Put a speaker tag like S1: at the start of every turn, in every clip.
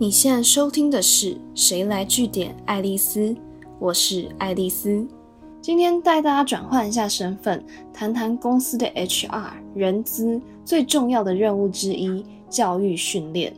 S1: 你现在收听的是《谁来据点爱丽丝》，我是爱丽丝。今天带大家转换一下身份，谈谈公司的 HR 人资最重要的任务之一——教育训练。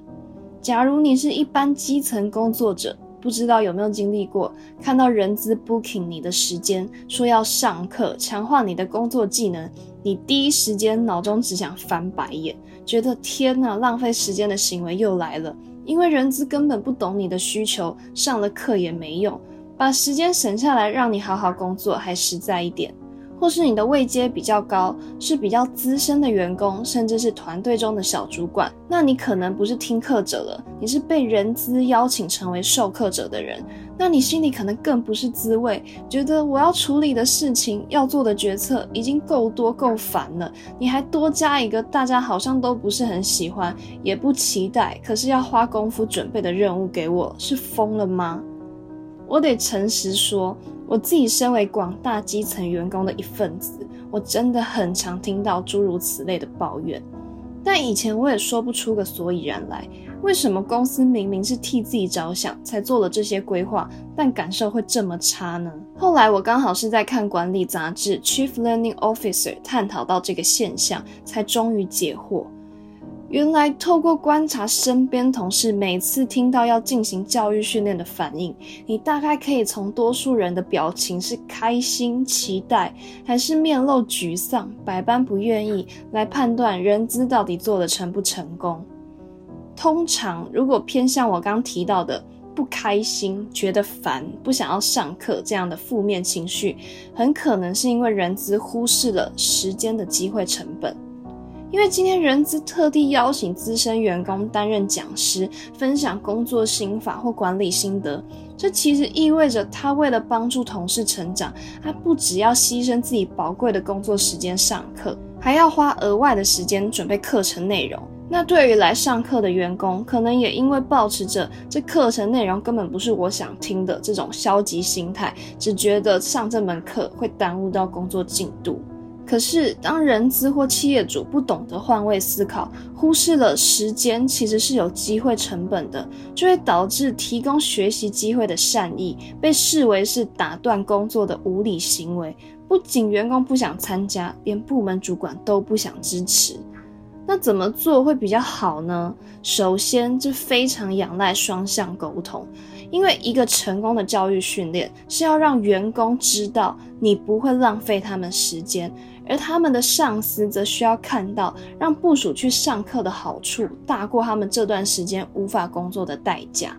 S1: 假如你是一般基层工作者，不知道有没有经历过，看到人资 booking 你的时间，说要上课强化你的工作技能，你第一时间脑中只想翻白眼，觉得天哪，浪费时间的行为又来了。因为人资根本不懂你的需求，上了课也没用，把时间省下来让你好好工作还实在一点。或是你的位阶比较高，是比较资深的员工，甚至是团队中的小主管，那你可能不是听课者了，你是被人资邀请成为授课者的人。那你心里可能更不是滋味，觉得我要处理的事情、要做的决策已经够多够烦了，你还多加一个大家好像都不是很喜欢，也不期待，可是要花功夫准备的任务给我，是疯了吗？我得诚实说。我自己身为广大基层员工的一份子，我真的很常听到诸如此类的抱怨。但以前我也说不出个所以然来，为什么公司明明是替自己着想才做了这些规划，但感受会这么差呢？后来我刚好是在看管理杂志《Chief Learning Officer》探讨到这个现象，才终于解惑。原来，透过观察身边同事每次听到要进行教育训练的反应，你大概可以从多数人的表情是开心、期待，还是面露沮丧、百般不愿意，来判断人资到底做的成不成功。通常，如果偏向我刚提到的不开心、觉得烦、不想要上课这样的负面情绪，很可能是因为人资忽视了时间的机会成本。因为今天人资特地邀请资深员工担任讲师，分享工作心法或管理心得，这其实意味着他为了帮助同事成长，他不只要牺牲自己宝贵的工作时间上课，还要花额外的时间准备课程内容。那对于来上课的员工，可能也因为保持着这课程内容根本不是我想听的这种消极心态，只觉得上这门课会耽误到工作进度。可是，当人资或企业主不懂得换位思考，忽视了时间其实是有机会成本的，就会导致提供学习机会的善意被视为是打断工作的无理行为。不仅员工不想参加，连部门主管都不想支持。那怎么做会比较好呢？首先，这非常仰赖双向沟通。因为一个成功的教育训练是要让员工知道你不会浪费他们时间，而他们的上司则需要看到让部署去上课的好处大过他们这段时间无法工作的代价。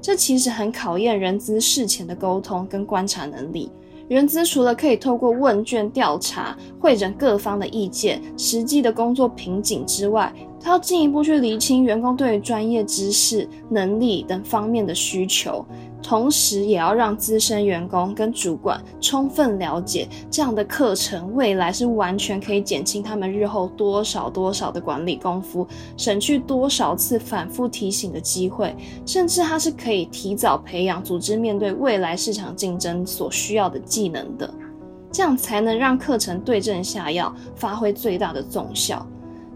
S1: 这其实很考验人资事前的沟通跟观察能力。人资除了可以透过问卷调查会诊各方的意见、实际的工作瓶颈之外，他要进一步去厘清员工对于专业知识、能力等方面的需求，同时也要让资深员工跟主管充分了解这样的课程未来是完全可以减轻他们日后多少多少的管理功夫，省去多少次反复提醒的机会，甚至它是可以提早培养组织面对未来市场竞争所需要的技能的，这样才能让课程对症下药，发挥最大的纵效。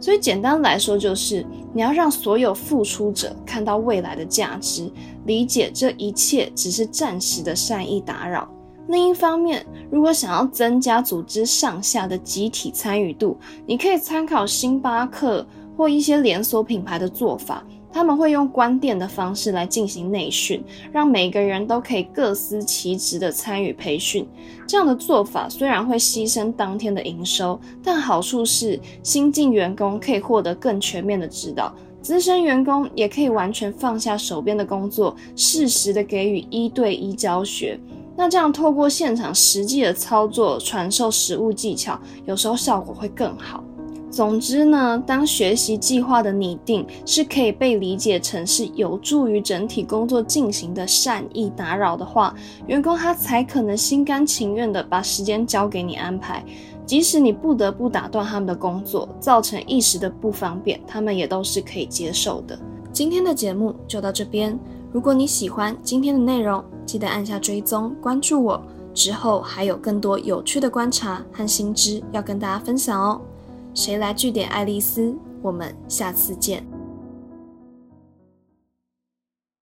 S1: 所以简单来说，就是你要让所有付出者看到未来的价值，理解这一切只是暂时的善意打扰。另一方面，如果想要增加组织上下的集体参与度，你可以参考星巴克或一些连锁品牌的做法。他们会用关店的方式来进行内训，让每个人都可以各司其职的参与培训。这样的做法虽然会牺牲当天的营收，但好处是新进员工可以获得更全面的指导，资深员工也可以完全放下手边的工作，适时的给予一对一教学。那这样透过现场实际的操作，传授实务技巧，有时候效果会更好。总之呢，当学习计划的拟定是可以被理解成是有助于整体工作进行的善意打扰的话，员工他才可能心甘情愿的把时间交给你安排，即使你不得不打断他们的工作，造成一时的不方便，他们也都是可以接受的。今天的节目就到这边，如果你喜欢今天的内容，记得按下追踪关注我，之后还有更多有趣的观察和新知要跟大家分享哦。谁来据点爱丽丝？我们下次见。